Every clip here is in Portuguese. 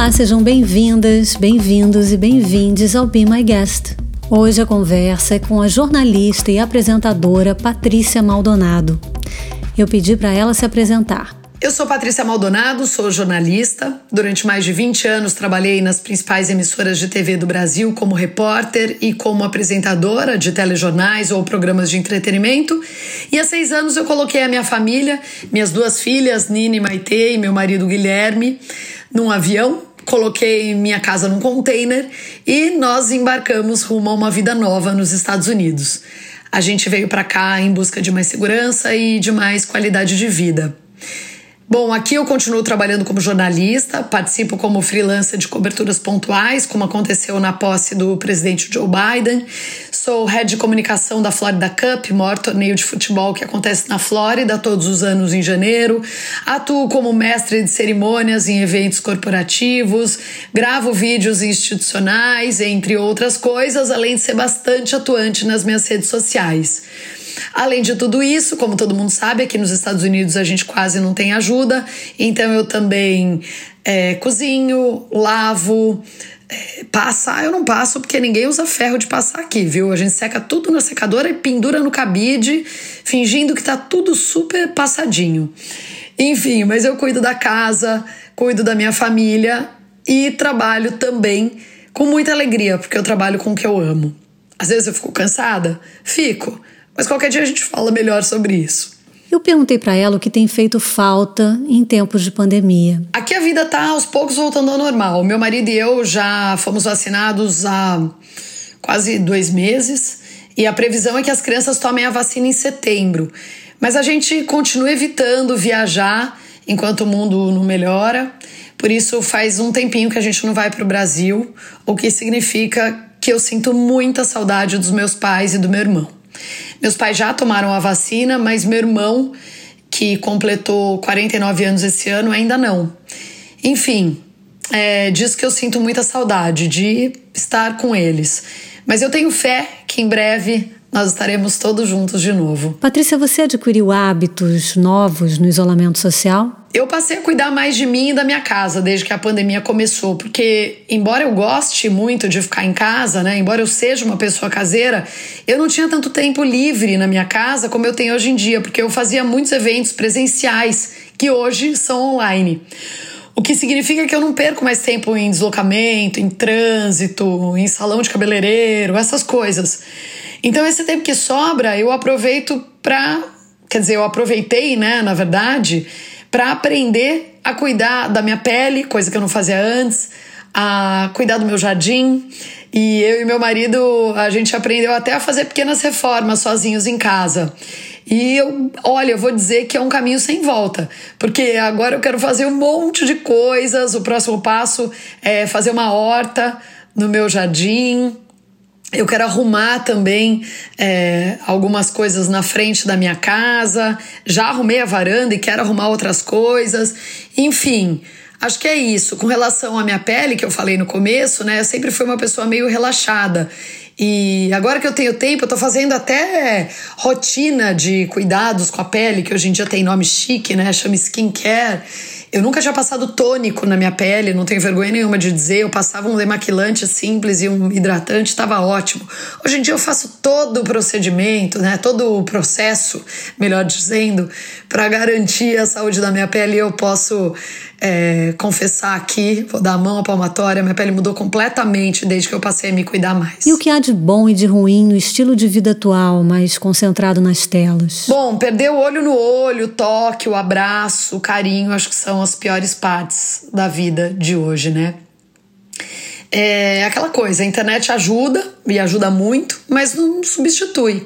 Olá, sejam bem-vindas, bem-vindos e bem-vindes ao Be My Guest. Hoje a conversa é com a jornalista e apresentadora Patrícia Maldonado. Eu pedi para ela se apresentar. Eu sou Patrícia Maldonado, sou jornalista. Durante mais de 20 anos trabalhei nas principais emissoras de TV do Brasil como repórter e como apresentadora de telejornais ou programas de entretenimento. E há seis anos eu coloquei a minha família, minhas duas filhas, Nina e Maite, e meu marido Guilherme, num avião. Coloquei minha casa num container e nós embarcamos rumo a uma vida nova nos Estados Unidos. A gente veio para cá em busca de mais segurança e de mais qualidade de vida. Bom, aqui eu continuo trabalhando como jornalista, participo como freelancer de coberturas pontuais, como aconteceu na posse do presidente Joe Biden. Sou head de comunicação da Florida Cup, maior torneio de futebol que acontece na Flórida todos os anos em janeiro. Atuo como mestre de cerimônias em eventos corporativos, gravo vídeos institucionais, entre outras coisas, além de ser bastante atuante nas minhas redes sociais. Além de tudo isso, como todo mundo sabe, aqui nos Estados Unidos a gente quase não tem ajuda, então eu também é, cozinho, lavo. É, passar eu não passo porque ninguém usa ferro de passar aqui, viu? A gente seca tudo na secadora e pendura no cabide, fingindo que tá tudo super passadinho. Enfim, mas eu cuido da casa, cuido da minha família e trabalho também com muita alegria, porque eu trabalho com o que eu amo. Às vezes eu fico cansada? Fico. Mas qualquer dia a gente fala melhor sobre isso. Eu perguntei para ela o que tem feito falta em tempos de pandemia. Aqui a vida tá aos poucos voltando ao normal. Meu marido e eu já fomos vacinados há quase dois meses e a previsão é que as crianças tomem a vacina em setembro. Mas a gente continua evitando viajar enquanto o mundo não melhora. Por isso faz um tempinho que a gente não vai para o Brasil, o que significa que eu sinto muita saudade dos meus pais e do meu irmão. Meus pais já tomaram a vacina, mas meu irmão, que completou 49 anos esse ano, ainda não. Enfim, é, diz que eu sinto muita saudade de estar com eles. Mas eu tenho fé que em breve nós estaremos todos juntos de novo. Patrícia, você adquiriu hábitos novos no isolamento social? Eu passei a cuidar mais de mim e da minha casa desde que a pandemia começou, porque embora eu goste muito de ficar em casa, né, embora eu seja uma pessoa caseira, eu não tinha tanto tempo livre na minha casa como eu tenho hoje em dia, porque eu fazia muitos eventos presenciais que hoje são online. O que significa que eu não perco mais tempo em deslocamento, em trânsito, em salão de cabeleireiro, essas coisas. Então esse tempo que sobra, eu aproveito para, quer dizer, eu aproveitei, né, na verdade, para aprender a cuidar da minha pele, coisa que eu não fazia antes, a cuidar do meu jardim. E eu e meu marido, a gente aprendeu até a fazer pequenas reformas sozinhos em casa. E eu, olha, eu vou dizer que é um caminho sem volta, porque agora eu quero fazer um monte de coisas. O próximo passo é fazer uma horta no meu jardim, eu quero arrumar também é, algumas coisas na frente da minha casa. Já arrumei a varanda e quero arrumar outras coisas. Enfim, acho que é isso. Com relação à minha pele, que eu falei no começo, né? Eu sempre fui uma pessoa meio relaxada. E agora que eu tenho tempo, eu tô fazendo até rotina de cuidados com a pele, que hoje em dia tem nome chique, né? Chama skincare. Eu nunca tinha passado tônico na minha pele, não tenho vergonha nenhuma de dizer. Eu passava um demaquilante simples e um hidratante, estava ótimo. Hoje em dia eu faço todo o procedimento, né, todo o processo, melhor dizendo, para garantir a saúde da minha pele. Eu posso é, confessar aqui, vou dar a mão à palmatória, minha pele mudou completamente desde que eu passei a me cuidar mais. E o que há de bom e de ruim no estilo de vida atual, mais concentrado nas telas? Bom, perder o olho no olho, o toque, o abraço, o carinho, acho que são as piores partes da vida de hoje, né? É aquela coisa, a internet ajuda e ajuda muito, mas não substitui.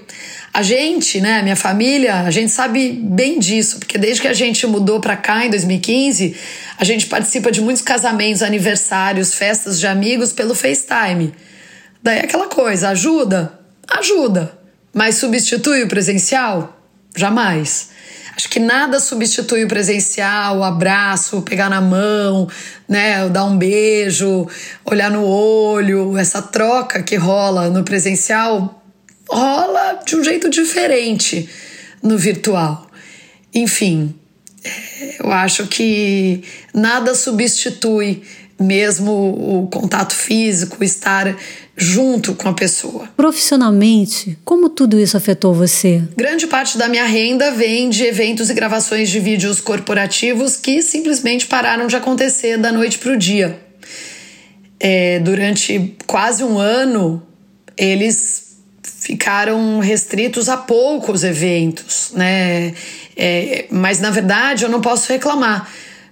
A gente, né, minha família, a gente sabe bem disso, porque desde que a gente mudou para cá em 2015, a gente participa de muitos casamentos, aniversários, festas de amigos pelo FaceTime. Daí aquela coisa, ajuda? Ajuda. Mas substitui o presencial? Jamais. Acho que nada substitui o presencial, o abraço, pegar na mão, né, dar um beijo, olhar no olho, essa troca que rola no presencial rola de um jeito diferente no virtual. Enfim, eu acho que nada substitui mesmo o contato físico, estar junto com a pessoa. Profissionalmente, como tudo isso afetou você? Grande parte da minha renda vem de eventos e gravações de vídeos corporativos que simplesmente pararam de acontecer da noite para o dia. É, durante quase um ano, eles ficaram restritos a poucos eventos, né? É, mas na verdade eu não posso reclamar,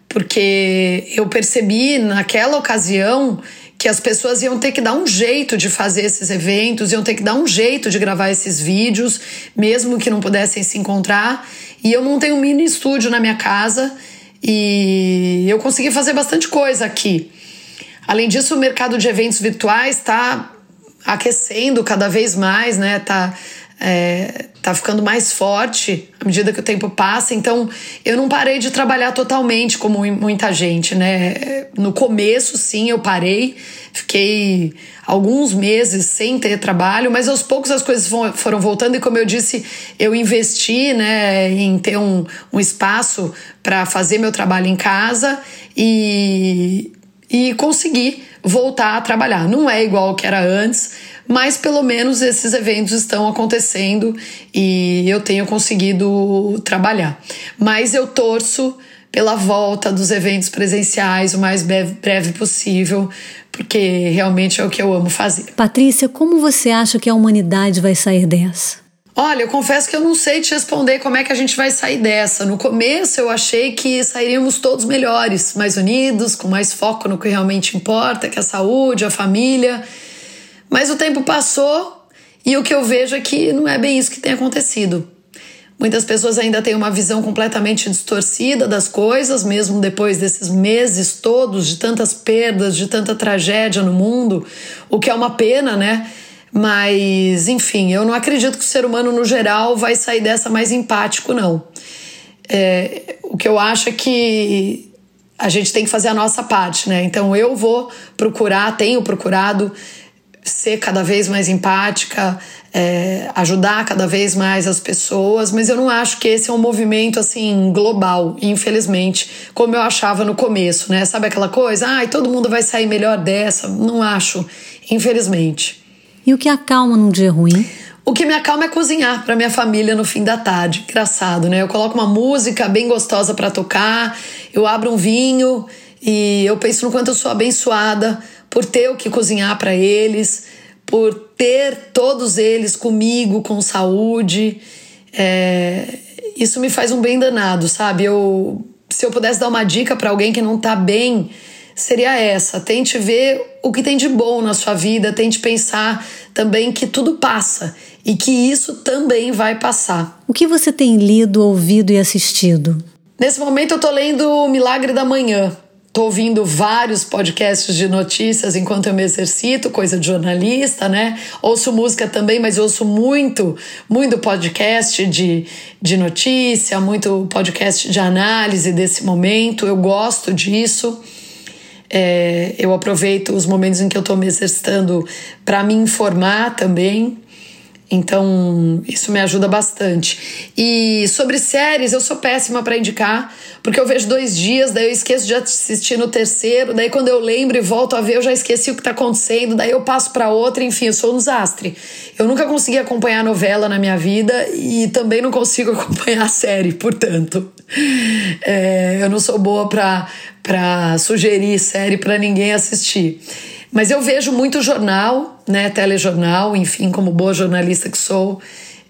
porque eu percebi naquela ocasião que as pessoas iam ter que dar um jeito de fazer esses eventos, iam ter que dar um jeito de gravar esses vídeos, mesmo que não pudessem se encontrar. E eu montei um mini estúdio na minha casa e eu consegui fazer bastante coisa aqui. Além disso, o mercado de eventos virtuais está aquecendo cada vez mais, né? Tá é, tá ficando mais forte à medida que o tempo passa. Então, eu não parei de trabalhar totalmente como muita gente, né? No começo, sim, eu parei, fiquei alguns meses sem ter trabalho, mas aos poucos as coisas foram voltando e, como eu disse, eu investi, né, em ter um, um espaço para fazer meu trabalho em casa e, e consegui voltar a trabalhar. Não é igual que era antes mas pelo menos esses eventos estão acontecendo e eu tenho conseguido trabalhar. Mas eu torço pela volta dos eventos presenciais o mais breve, possível, porque realmente é o que eu amo fazer. Patrícia, como você acha que a humanidade vai sair dessa? Olha, eu confesso que eu não sei te responder como é que a gente vai sair dessa. No começo eu achei que sairíamos todos melhores, mais unidos, com mais foco no que realmente importa, que é a saúde, a família. Mas o tempo passou e o que eu vejo é que não é bem isso que tem acontecido. Muitas pessoas ainda têm uma visão completamente distorcida das coisas, mesmo depois desses meses todos de tantas perdas, de tanta tragédia no mundo, o que é uma pena, né? Mas, enfim, eu não acredito que o ser humano no geral vai sair dessa mais empático, não. É, o que eu acho é que a gente tem que fazer a nossa parte, né? Então eu vou procurar, tenho procurado ser cada vez mais empática, é, ajudar cada vez mais as pessoas, mas eu não acho que esse é um movimento assim global, infelizmente, como eu achava no começo, né? Sabe aquela coisa? Ai, todo mundo vai sair melhor dessa? Não acho, infelizmente. E o que acalma num dia ruim? O que me acalma é cozinhar para minha família no fim da tarde. Engraçado, né? Eu coloco uma música bem gostosa para tocar, eu abro um vinho e eu penso no quanto eu sou abençoada por ter o que cozinhar para eles, por ter todos eles comigo com saúde. É, isso me faz um bem danado, sabe? Eu, se eu pudesse dar uma dica para alguém que não tá bem, seria essa: tente ver o que tem de bom na sua vida, tente pensar também que tudo passa e que isso também vai passar. O que você tem lido, ouvido e assistido? Nesse momento eu tô lendo O Milagre da Manhã, Tô ouvindo vários podcasts de notícias enquanto eu me exercito, coisa de jornalista, né? Ouço música também, mas ouço muito, muito podcast de, de notícia, muito podcast de análise desse momento. Eu gosto disso. É, eu aproveito os momentos em que eu estou me exercitando para me informar também. Então, isso me ajuda bastante. E sobre séries, eu sou péssima para indicar, porque eu vejo dois dias, daí eu esqueço de assistir no terceiro, daí quando eu lembro e volto a ver, eu já esqueci o que tá acontecendo, daí eu passo para outra, enfim, eu sou um desastre. Eu nunca consegui acompanhar novela na minha vida e também não consigo acompanhar a série, portanto. É, eu não sou boa para sugerir série para ninguém assistir. Mas eu vejo muito jornal, né, telejornal, enfim, como boa jornalista que sou.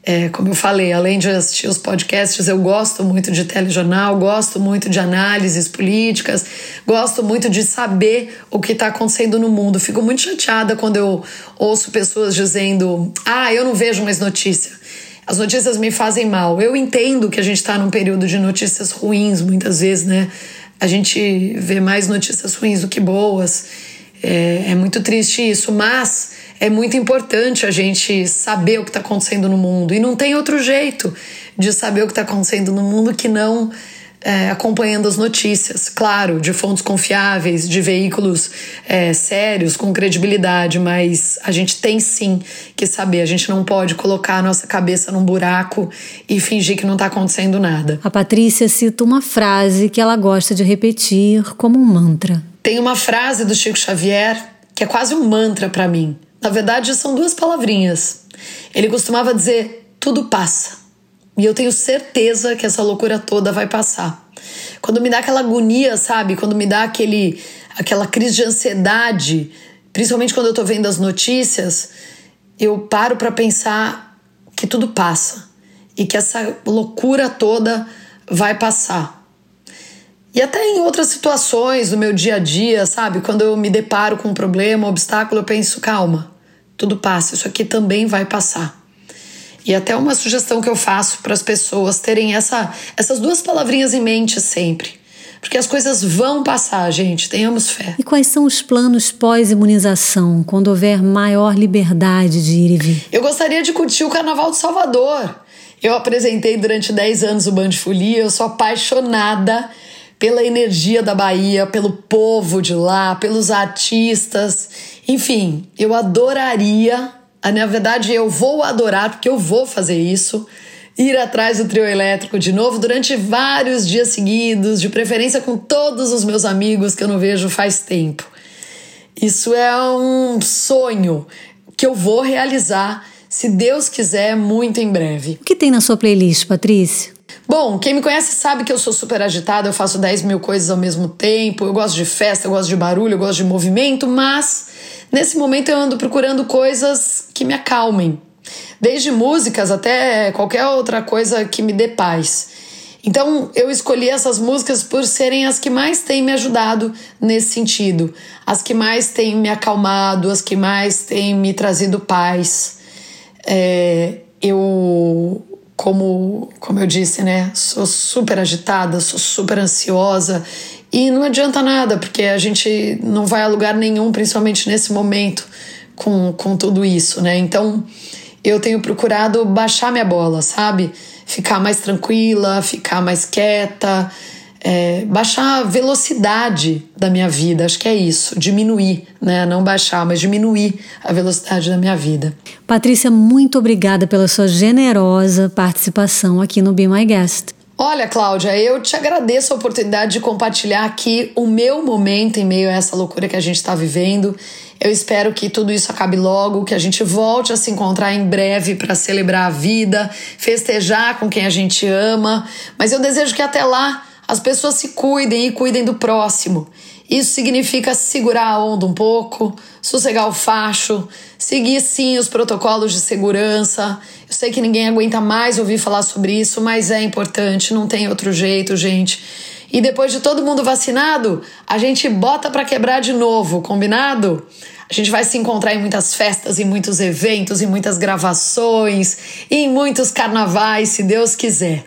É, como eu falei, além de assistir os podcasts, eu gosto muito de telejornal, gosto muito de análises políticas, gosto muito de saber o que está acontecendo no mundo. Fico muito chateada quando eu ouço pessoas dizendo: Ah, eu não vejo mais notícia. As notícias me fazem mal. Eu entendo que a gente está num período de notícias ruins, muitas vezes, né? A gente vê mais notícias ruins do que boas. É, é muito triste isso, mas é muito importante a gente saber o que está acontecendo no mundo. E não tem outro jeito de saber o que está acontecendo no mundo que não é, acompanhando as notícias. Claro, de fontes confiáveis, de veículos é, sérios, com credibilidade, mas a gente tem sim que saber. A gente não pode colocar a nossa cabeça num buraco e fingir que não está acontecendo nada. A Patrícia cita uma frase que ela gosta de repetir como um mantra Tem uma frase do Chico Xavier que é quase um mantra para mim. Na verdade, são duas palavrinhas. Ele costumava dizer: tudo passa. E eu tenho certeza que essa loucura toda vai passar. Quando me dá aquela agonia, sabe? Quando me dá aquele, aquela crise de ansiedade, principalmente quando eu tô vendo as notícias, eu paro para pensar que tudo passa e que essa loucura toda vai passar. E até em outras situações do meu dia a dia, sabe? Quando eu me deparo com um problema, um obstáculo, eu penso, calma, tudo passa, isso aqui também vai passar. E até uma sugestão que eu faço para as pessoas terem essa, essas duas palavrinhas em mente sempre. Porque as coisas vão passar, gente, tenhamos fé. E quais são os planos pós-imunização, quando houver maior liberdade de ir e vir? Eu gostaria de curtir o Carnaval de Salvador. Eu apresentei durante 10 anos o Band Folia, eu sou apaixonada pela energia da Bahia, pelo povo de lá, pelos artistas. Enfim, eu adoraria, na verdade, eu vou adorar, porque eu vou fazer isso, ir atrás do trio elétrico de novo durante vários dias seguidos, de preferência com todos os meus amigos que eu não vejo faz tempo. Isso é um sonho que eu vou realizar, se Deus quiser, muito em breve. O que tem na sua playlist, Patrícia? Bom, quem me conhece sabe que eu sou super agitada, eu faço 10 mil coisas ao mesmo tempo, eu gosto de festa, eu gosto de barulho, eu gosto de movimento, mas nesse momento eu ando procurando coisas que me acalmem. Desde músicas até qualquer outra coisa que me dê paz. Então eu escolhi essas músicas por serem as que mais têm me ajudado nesse sentido, as que mais têm me acalmado, as que mais têm me trazido paz. É, eu como, como eu disse, né? Sou super agitada, sou super ansiosa e não adianta nada, porque a gente não vai a lugar nenhum, principalmente nesse momento, com, com tudo isso, né? Então eu tenho procurado baixar minha bola, sabe? Ficar mais tranquila, ficar mais quieta, é, baixar a velocidade da minha vida, acho que é isso, diminuir, né? Não baixar, mas diminuir a velocidade da minha vida. Patrícia, muito obrigada pela sua generosa participação aqui no Be My Guest. Olha, Cláudia, eu te agradeço a oportunidade de compartilhar aqui o meu momento em meio a essa loucura que a gente está vivendo. Eu espero que tudo isso acabe logo, que a gente volte a se encontrar em breve para celebrar a vida, festejar com quem a gente ama. Mas eu desejo que até lá as pessoas se cuidem e cuidem do próximo. Isso significa segurar a onda um pouco, sossegar o facho, seguir sim os protocolos de segurança. Eu sei que ninguém aguenta mais ouvir falar sobre isso, mas é importante, não tem outro jeito, gente. E depois de todo mundo vacinado, a gente bota para quebrar de novo, combinado? A gente vai se encontrar em muitas festas, em muitos eventos, em muitas gravações, em muitos carnavais, se Deus quiser.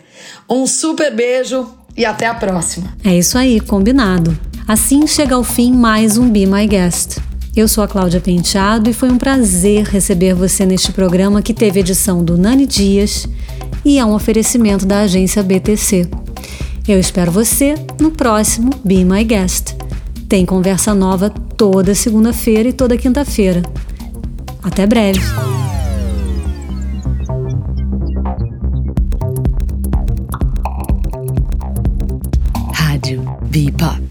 Um super beijo e até a próxima. É isso aí, combinado. Assim chega ao fim mais um Be My Guest. Eu sou a Cláudia Penteado e foi um prazer receber você neste programa que teve edição do Nani Dias e é um oferecimento da agência BTC. Eu espero você no próximo Be My Guest. Tem conversa nova toda segunda-feira e toda quinta-feira. Até breve! Deepak.